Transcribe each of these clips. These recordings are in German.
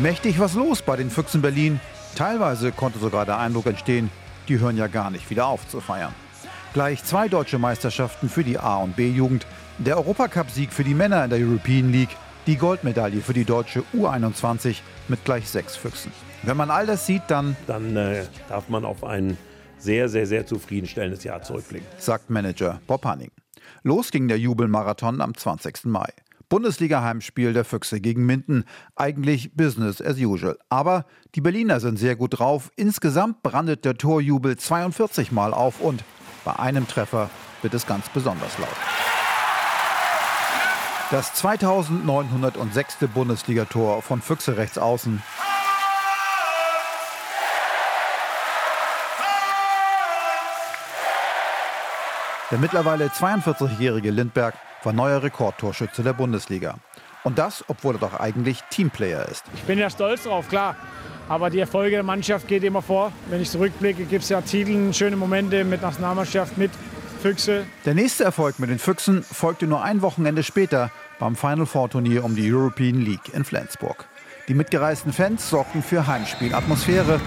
Mächtig was los bei den Füchsen Berlin. Teilweise konnte sogar der Eindruck entstehen, die hören ja gar nicht wieder auf zu feiern. Gleich zwei deutsche Meisterschaften für die A- und B-Jugend, der Europacup-Sieg für die Männer in der European League, die Goldmedaille für die deutsche U21 mit gleich sechs Füchsen. Wenn man all das sieht, dann, dann äh, darf man auf ein sehr, sehr, sehr zufriedenstellendes Jahr zurückblicken, sagt Manager Bob Hanning. Los ging der Jubelmarathon am 20. Mai. Bundesliga-Heimspiel der Füchse gegen Minden. Eigentlich Business as usual. Aber die Berliner sind sehr gut drauf. Insgesamt brandet der Torjubel 42 Mal auf und bei einem Treffer wird es ganz besonders laut. Das 2906. Bundesligator von Füchse rechts außen. Der mittlerweile 42-jährige Lindberg war neuer Rekordtorschütze der Bundesliga. Und das, obwohl er doch eigentlich Teamplayer ist. Ich bin ja stolz drauf, klar. Aber die Erfolge der Mannschaft geht immer vor. Wenn ich zurückblicke, gibt es ja Titel, schöne Momente mit Nationalmannschaft, mit Füchse. Der nächste Erfolg mit den Füchsen folgte nur ein Wochenende später beim Final Four Turnier um die European League in Flensburg. Die mitgereisten Fans sorgten für Heimspielatmosphäre.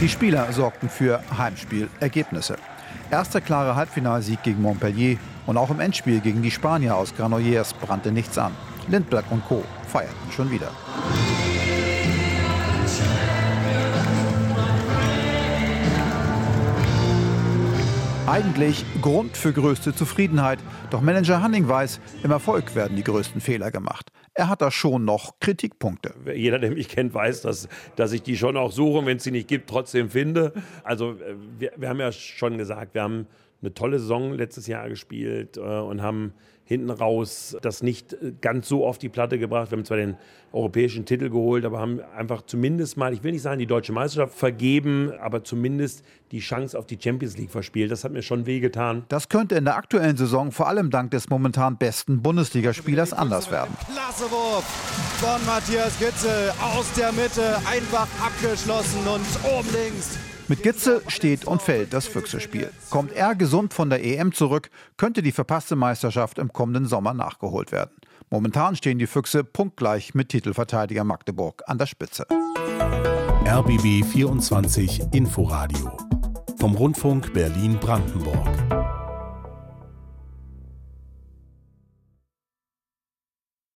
Die Spieler sorgten für Heimspielergebnisse. Erster klarer Halbfinalsieg gegen Montpellier und auch im Endspiel gegen die Spanier aus Granollers brannte nichts an. Lindberg und Co. feierten schon wieder. Eigentlich Grund für größte Zufriedenheit. Doch Manager Hanning weiß, im Erfolg werden die größten Fehler gemacht. Er hat da schon noch Kritikpunkte. Jeder, der mich kennt, weiß, dass, dass ich die schon auch suche, wenn es sie nicht gibt, trotzdem finde. Also äh, wir, wir haben ja schon gesagt, wir haben eine tolle Saison letztes Jahr gespielt äh, und haben hinten raus das nicht ganz so auf die Platte gebracht. Wir haben zwar den europäischen Titel geholt, aber haben einfach zumindest mal, ich will nicht sagen, die deutsche Meisterschaft vergeben, aber zumindest die Chance auf die Champions League verspielt. Das hat mir schon wehgetan. Das könnte in der aktuellen Saison vor allem dank des momentan besten Bundesligaspielers anders werden. Klasse Wurf von Matthias Gitzel aus der Mitte, einfach abgeschlossen und oben links. Mit Gitzel steht und fällt das Füchse-Spiel. Kommt er gesund von der EM zurück, könnte die verpasste Meisterschaft im kommenden Sommer nachgeholt werden. Momentan stehen die Füchse punktgleich mit Titelverteidiger Magdeburg an der Spitze. RBB 24 Inforadio vom Rundfunk Berlin-Brandenburg.